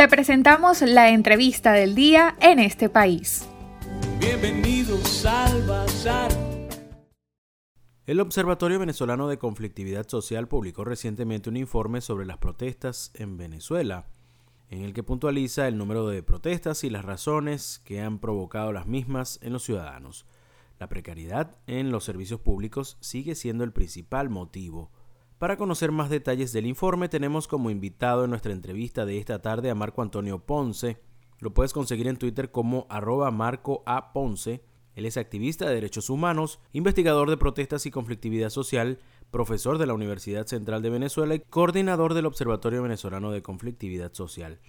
Te presentamos la entrevista del día en este país. Bienvenidos al Bazar. El Observatorio Venezolano de Conflictividad Social publicó recientemente un informe sobre las protestas en Venezuela, en el que puntualiza el número de protestas y las razones que han provocado las mismas en los ciudadanos. La precariedad en los servicios públicos sigue siendo el principal motivo. Para conocer más detalles del informe tenemos como invitado en nuestra entrevista de esta tarde a Marco Antonio Ponce. Lo puedes conseguir en Twitter como arroba Marco A. Ponce él es activista de derechos humanos, investigador de protestas y conflictividad social, profesor de la Universidad Central de Venezuela y coordinador del Observatorio Venezolano de Conflictividad Social.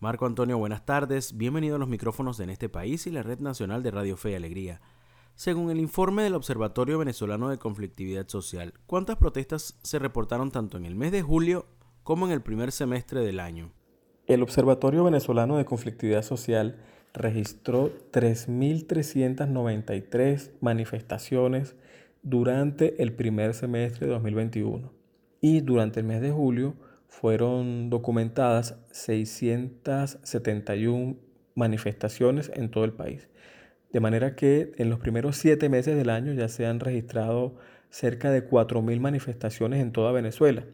Marco Antonio, buenas tardes. Bienvenido a los micrófonos de En este país y la Red Nacional de Radio Fe y Alegría. Según el informe del Observatorio Venezolano de Conflictividad Social, ¿cuántas protestas se reportaron tanto en el mes de julio como en el primer semestre del año? El Observatorio Venezolano de Conflictividad Social registró 3.393 manifestaciones durante el primer semestre de 2021 y durante el mes de julio fueron documentadas 671 manifestaciones en todo el país. De manera que en los primeros siete meses del año ya se han registrado cerca de 4.000 manifestaciones en toda Venezuela.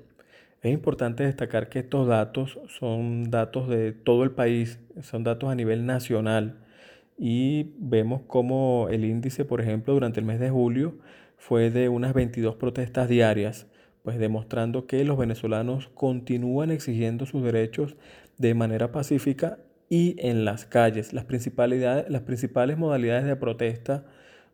Es importante destacar que estos datos son datos de todo el país, son datos a nivel nacional y vemos como el índice, por ejemplo, durante el mes de julio fue de unas 22 protestas diarias, pues demostrando que los venezolanos continúan exigiendo sus derechos de manera pacífica y en las calles. Las principales, las principales modalidades de protesta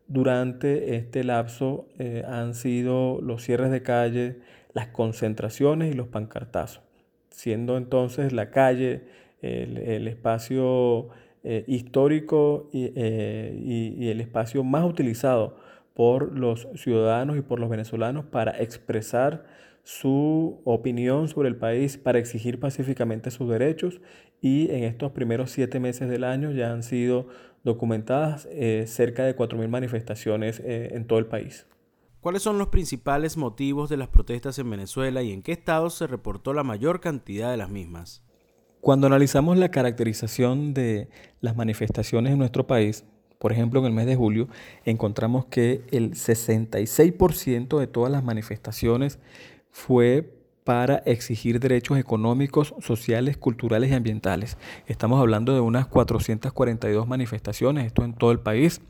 durante este lapso eh, han sido los cierres de calle, las concentraciones y los pancartazos, siendo entonces la calle el, espacio eh, histórico eh, y, el espacio más utilizado por los ciudadanos y por los venezolanos para expresar su opinión sobre el país, para exigir pacíficamente sus derechos y en estos primeros siete meses del año ya han sido documentadas eh, cerca de 4.000 manifestaciones en todo el país. ¿Cuáles son los principales motivos de las protestas en Venezuela y en qué estados se reportó la mayor cantidad de las mismas? Cuando analizamos la caracterización de las manifestaciones en nuestro país, por ejemplo, en el mes de julio, encontramos que el 66% de todas las manifestaciones fue para exigir derechos económicos, sociales, culturales y ambientales. Estamos hablando de unas 442 manifestaciones, esto en todo el país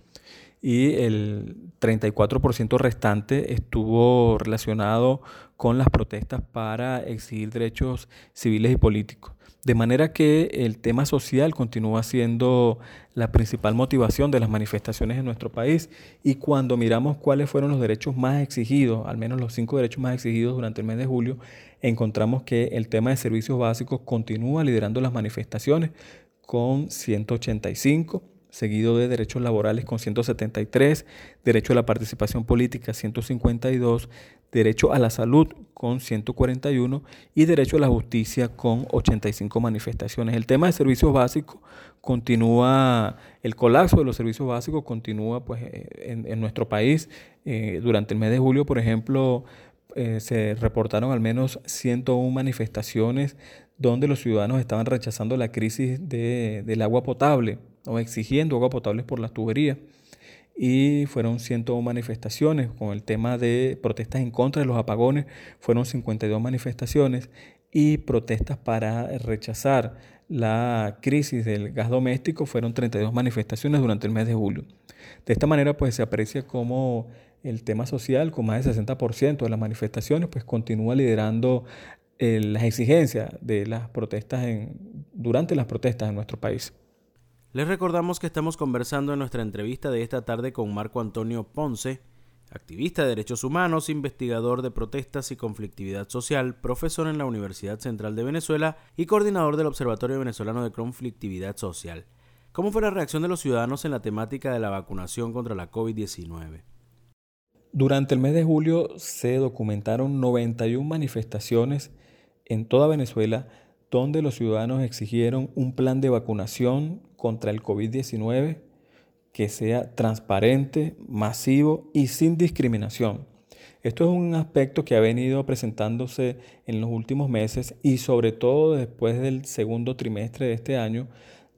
y el 34% restante estuvo relacionado con las protestas para exigir derechos civiles y políticos. De manera que el tema social continúa siendo la principal motivación de las manifestaciones en nuestro país y cuando miramos cuáles fueron los derechos más exigidos, al menos los cinco derechos más exigidos durante el mes de julio, encontramos que el tema de servicios básicos continúa liderando las manifestaciones con 185 seguido de derechos laborales con 173, derecho a la participación política 152, derecho a la salud con 141 y derecho a la justicia con 85 manifestaciones. El tema de servicios básicos continúa, el colapso de los servicios básicos continúa pues, eh, en, nuestro país. Eh, durante el mes de julio, por ejemplo, eh, se reportaron al menos 101 manifestaciones donde los ciudadanos estaban rechazando la crisis del agua potable o exigiendo agua potable por las tuberías. Y fueron 101 manifestaciones con el tema de protestas en contra de los apagones, fueron 52 manifestaciones y protestas para rechazar la crisis del gas doméstico fueron 32 manifestaciones durante el mes de julio. De esta manera pues se aprecia como el tema social con más del 60% de las manifestaciones pues continúa liderando eh, las exigencias de las protestas durante las protestas en nuestro país. Les recordamos que estamos conversando en nuestra entrevista de esta tarde con Marco Antonio Ponce, activista de derechos humanos, investigador de protestas y conflictividad social, profesor en la Universidad Central de Venezuela y coordinador del Observatorio Venezolano de Conflictividad Social. ¿Cómo fue la reacción de los ciudadanos en la temática de la vacunación contra la COVID-19? Durante el mes de julio se documentaron 91 manifestaciones en toda Venezuela donde los ciudadanos exigieron un plan de vacunación contra el COVID-19 que sea transparente, masivo y sin discriminación. Esto es un aspecto que ha venido presentándose en los últimos meses y sobre todo después del segundo trimestre de este año,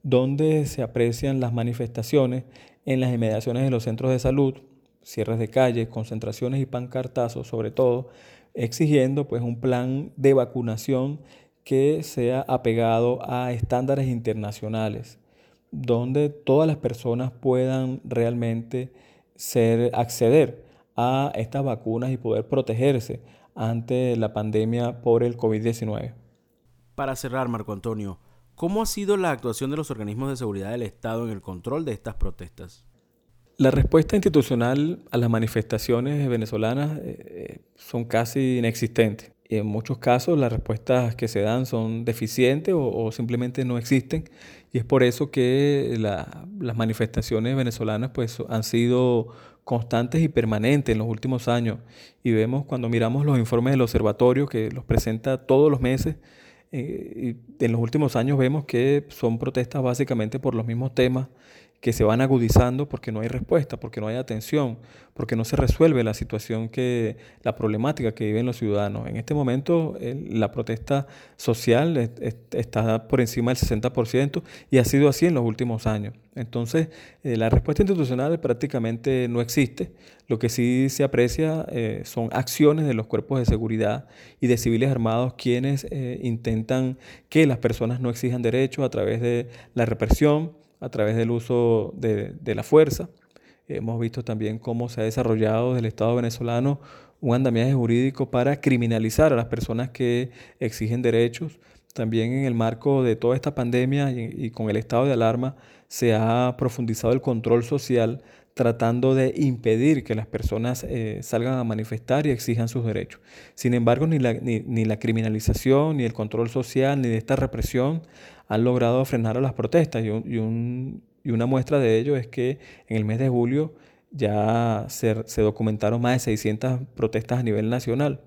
donde se aprecian las manifestaciones en las inmediaciones de los centros de salud, cierres de calles, concentraciones y pancartazos sobre todo, exigiendo pues un plan de vacunación que sea apegado a estándares internacionales, donde todas las personas puedan realmente ser acceder a estas vacunas y poder protegerse ante la pandemia por el COVID-19. Para cerrar, Marco Antonio, ¿cómo ha sido la actuación de los organismos de seguridad del Estado en el control de estas protestas? La respuesta institucional a las manifestaciones venezolanas eh, son casi inexistentes. En muchos casos las respuestas que se dan son deficientes o, simplemente no existen. Y es por eso que las manifestaciones venezolanas pues, han sido constantes y permanentes en los últimos años. Y vemos cuando miramos los informes del observatorio que los presenta todos los meses, eh, y en los últimos años vemos que son protestas básicamente por los mismos temas que se van agudizando porque no hay respuesta, porque no hay atención, porque no se resuelve la situación que, la problemática que viven los ciudadanos. En este momento la protesta social está por encima del 60% y ha sido así en los últimos años. Entonces, eh, la respuesta institucional prácticamente no existe. Lo que sí se aprecia eh, son acciones de los cuerpos de seguridad y de civiles armados quienes eh, intentan que las personas no exijan derechos a través de la represión, a través del uso de, la fuerza. Hemos visto también cómo se ha desarrollado desde el Estado venezolano un andamiaje jurídico para criminalizar a las personas que exigen derechos. También en el marco de toda esta pandemia y, con el estado de alarma se ha profundizado el control social tratando de impedir que las personas eh, salgan a manifestar y exijan sus derechos. Sin embargo, ni la, ni la criminalización, ni el control social, ni esta represión han logrado frenar a las protestas y, una muestra de ello es que en el mes de julio ya se, documentaron más de 600 protestas a nivel nacional.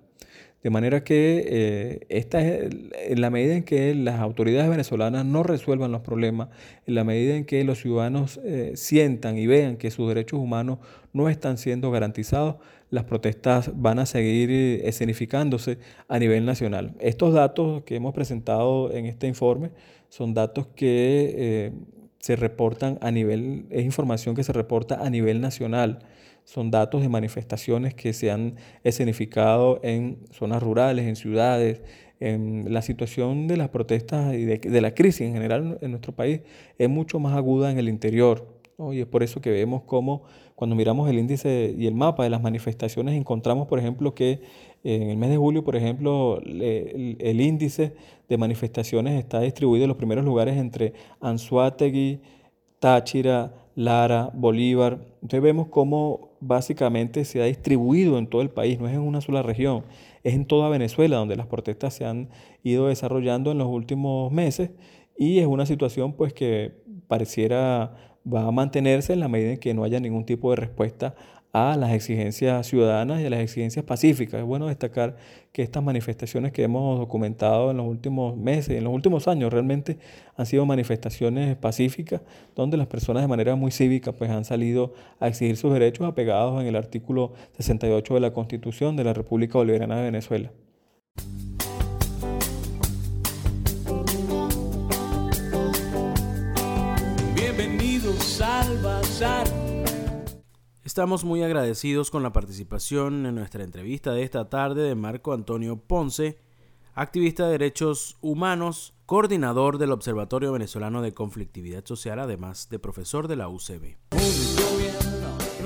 De manera que eh, esta es, en la medida en que las autoridades venezolanas no resuelvan los problemas, en la medida en que los ciudadanos eh, sientan y vean que sus derechos humanos no están siendo garantizados, las protestas van a seguir eh, escenificándose a nivel nacional. Estos datos que hemos presentado en este informe son datos que se reportan a nivel, es información que se reporta a nivel nacional. Son datos de manifestaciones que se han escenificado en zonas rurales, en ciudades. En la situación de las protestas y de, la crisis en general en nuestro país es mucho más aguda en el interior. Y es por eso que vemos cómo cuando miramos el índice y el mapa de las manifestaciones encontramos, por ejemplo, que en el mes de julio, por ejemplo, el, índice de manifestaciones está distribuido en los primeros lugares entre Anzuategui, Táchira, Lara, Bolívar. Entonces vemos cómo básicamente se ha distribuido en todo el país, no es en una sola región, es en toda Venezuela donde las protestas se han ido desarrollando en los últimos meses y es una situación pues que pareciera va a mantenerse en la medida en que no haya ningún tipo de respuesta a las exigencias ciudadanas y a las exigencias pacíficas. Es bueno destacar que estas manifestaciones que hemos documentado en los últimos meses, en los últimos años, realmente han sido manifestaciones pacíficas donde las personas de manera muy cívica pues, han salido a exigir sus derechos apegados en el artículo 68 de la Constitución de la República Bolivariana de Venezuela. Estamos muy agradecidos con la participación en nuestra entrevista de esta tarde de Marco Antonio Ponce, activista de derechos humanos, coordinador del Observatorio Venezolano de Conflictividad Social, además de profesor de la UCB.